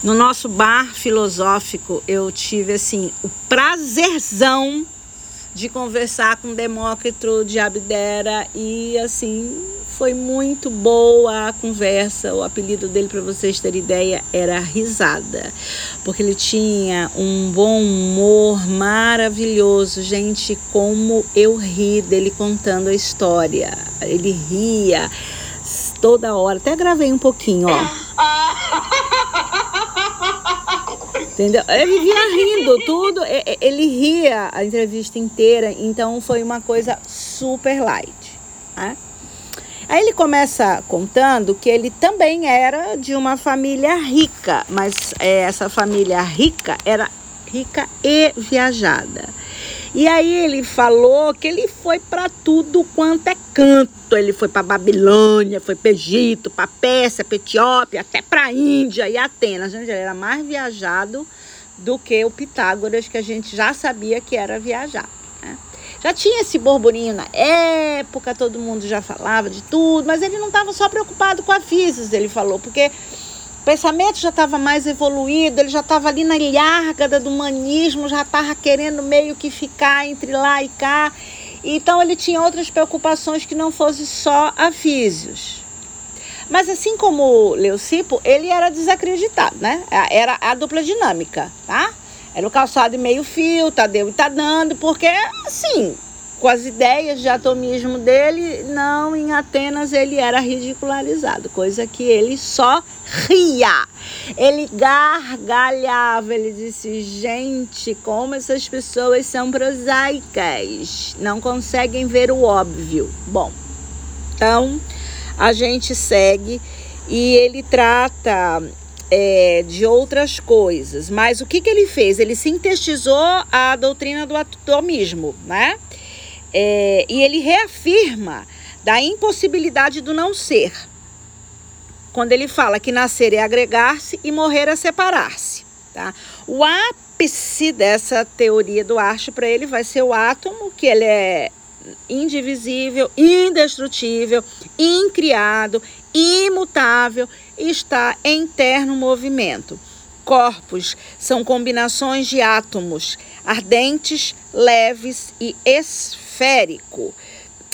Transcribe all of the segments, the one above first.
No nosso bar filosófico, eu tive assim o prazerzão de conversar com Demócrito de Abdera e assim foi muito boa a conversa. O apelido dele, para vocês terem ideia, era Risada, porque ele tinha um bom humor maravilhoso. Gente, como eu ri dele contando a história. Ele ria toda hora. Até gravei um pouquinho, ó. Entendeu? Ele vivia rindo, tudo. Ele ria a entrevista inteira, então foi uma coisa super light. Né? Aí ele começa contando que ele também era de uma família rica, mas é, essa família rica era rica e viajada. E aí ele falou que ele foi para tudo quanto é canto. Ele foi para Babilônia, foi para Egito, para Pérsia, para Etiópia, até para Índia e Atenas. Gente, ele era mais viajado do que o Pitágoras, que a gente já sabia que era viajar. Né? Já tinha esse burburinho na época, todo mundo já falava de tudo, mas ele não estava só preocupado com a física, ele falou, porque pensamento já estava mais evoluído, ele já estava ali na lhárgada do humanismo, já estava querendo meio que ficar entre lá e cá. Então ele tinha outras preocupações que não fosse só a físios. Mas assim como Leucipo, ele era desacreditado, né? Era a dupla dinâmica, tá? Era o calçado e meio fio, Tadeu e tá dando, porque assim, com as ideias de atomismo dele, não em Atenas ele era ridicularizado, coisa que ele só ria. Ele gargalhava, ele disse: gente, como essas pessoas são prosaicas, não conseguem ver o óbvio. Bom, então a gente segue e ele trata é, de outras coisas. Mas o que, que ele fez? Ele sintetizou a doutrina do atomismo, né? É, e ele reafirma da impossibilidade do não ser. Quando ele fala que nascer é agregar-se e morrer é separar-se. Tá? O ápice dessa teoria do Arche para ele vai ser o átomo, que ele é indivisível, indestrutível, incriado, imutável, está em eterno movimento. Corpos são combinações de átomos ardentes, leves e esférico.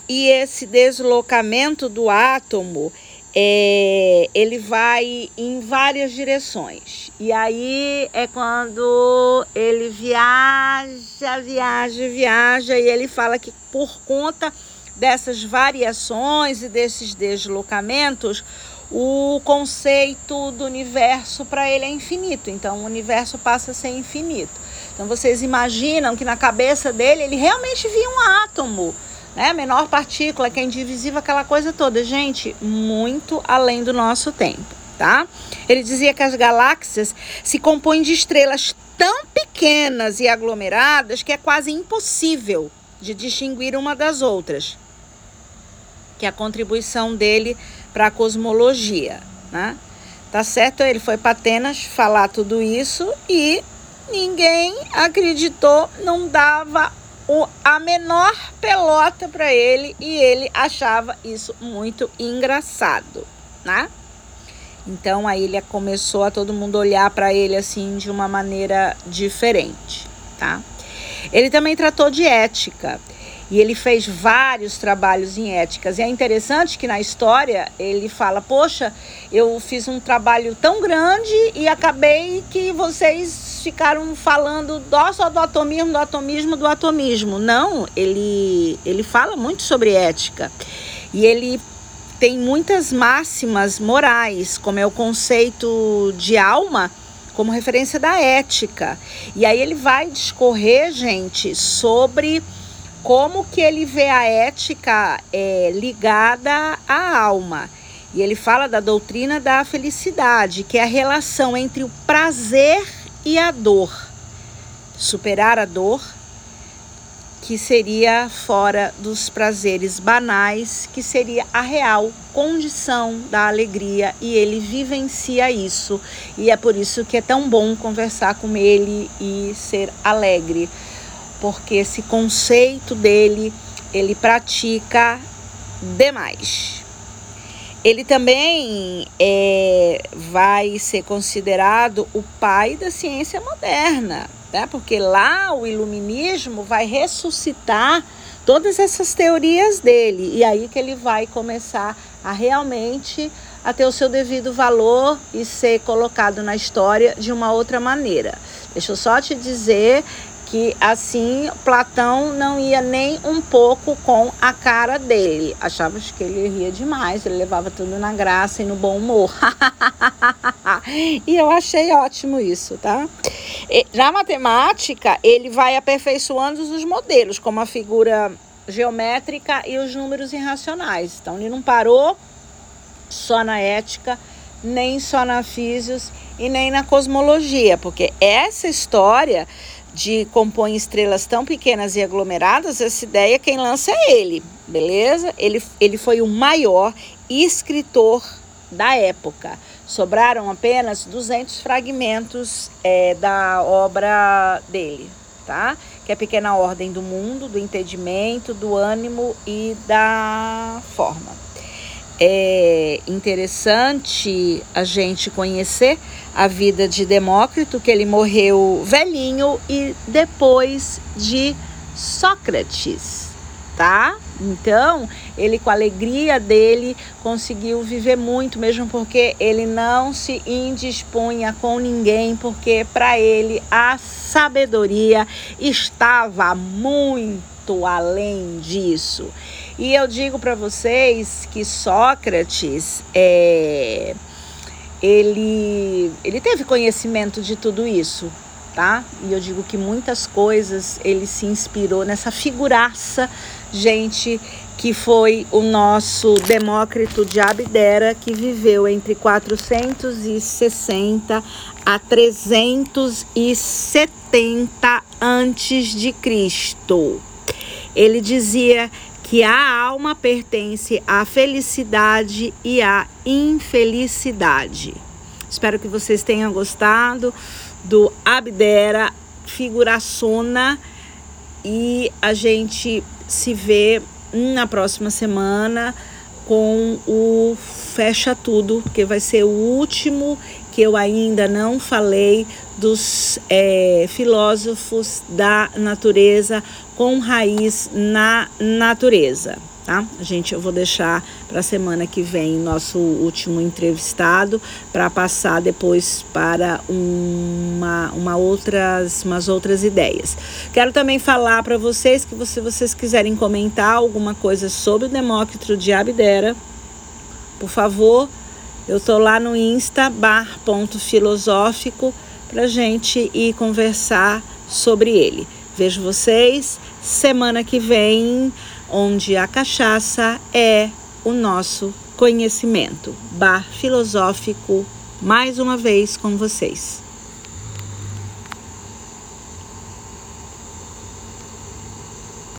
E esse deslocamento do átomo é, ele vai em várias direções. E aí é quando ele viaja, viaja, viaja, e ele fala que por conta dessas variações e desses deslocamentos, o conceito do universo para ele é infinito. Então, o universo passa a ser infinito. Então, vocês imaginam que na cabeça dele ele realmente via um átomo né? Menor partícula, que é indivisível, aquela coisa toda. Gente, muito além do nosso tempo, tá? Ele dizia que as galáxias se compõem de estrelas tão pequenas e aglomeradas que é quase impossível de distinguir uma das outras. Que é a contribuição dele para a cosmologia, né? Tá certo? Ele foi para Atenas falar tudo isso e ninguém acreditou, não dava o, a menor pelota para ele e ele achava isso muito engraçado, né? Então aí ele começou a todo mundo olhar para ele assim de uma maneira diferente, tá? Ele também tratou de ética e ele fez vários trabalhos em éticas. E é interessante que na história ele fala: Poxa, eu fiz um trabalho tão grande e acabei que vocês ficaram falando só do atomismo, do atomismo, do atomismo. Não, ele, ele fala muito sobre ética. E ele tem muitas máximas morais, como é o conceito de alma como referência da ética. E aí ele vai discorrer, gente, sobre como que ele vê a ética é, ligada à alma. E ele fala da doutrina da felicidade, que é a relação entre o prazer e a dor. Superar a dor, que seria fora dos prazeres banais, que seria a real condição da alegria, e ele vivencia isso. E é por isso que é tão bom conversar com ele e ser alegre porque esse conceito dele ele pratica demais. Ele também é, vai ser considerado o pai da ciência moderna, né? Porque lá o iluminismo vai ressuscitar todas essas teorias dele e aí que ele vai começar a realmente a ter o seu devido valor e ser colocado na história de uma outra maneira. Deixa eu só te dizer que assim Platão não ia nem um pouco com a cara dele. Achava que ele ria demais, ele levava tudo na graça e no bom humor. e eu achei ótimo isso, tá? Na matemática, ele vai aperfeiçoando os modelos, como a figura geométrica e os números irracionais. Então ele não parou só na ética, nem só na físios e nem na cosmologia, porque essa história de compõe estrelas tão pequenas e aglomeradas, essa ideia quem lança é ele, beleza? Ele, ele foi o maior escritor da época. Sobraram apenas 200 fragmentos é, da obra dele, tá? Que é a Pequena Ordem do Mundo, do Entendimento, do Ânimo e da Forma é interessante a gente conhecer a vida de Demócrito, que ele morreu velhinho e depois de Sócrates, tá? Então, ele com a alegria dele conseguiu viver muito, mesmo porque ele não se indispunha com ninguém, porque para ele a sabedoria estava muito além disso. E eu digo para vocês que Sócrates é, ele, ele teve conhecimento de tudo isso, tá? E eu digo que muitas coisas ele se inspirou nessa figuraça, gente, que foi o nosso Demócrito de Abdera, que viveu entre 460 a 370 antes de Cristo. Ele dizia que a alma pertence à felicidade e à infelicidade. Espero que vocês tenham gostado do Abdera Figuraçona e a gente se vê na próxima semana com o Fecha Tudo, porque vai ser o último que eu ainda não falei dos é, filósofos da natureza com raiz na natureza. Tá? Gente eu vou deixar para semana que vem nosso último entrevistado para passar depois para uma, uma outras umas outras ideias. Quero também falar para vocês que se vocês quiserem comentar alguma coisa sobre o Demócrito de Abdera, por favor, eu tô lá no Insta bar.filosófico para gente ir conversar sobre ele. Vejo vocês semana que vem, onde a cachaça é o nosso conhecimento. Bar filosófico, mais uma vez com vocês.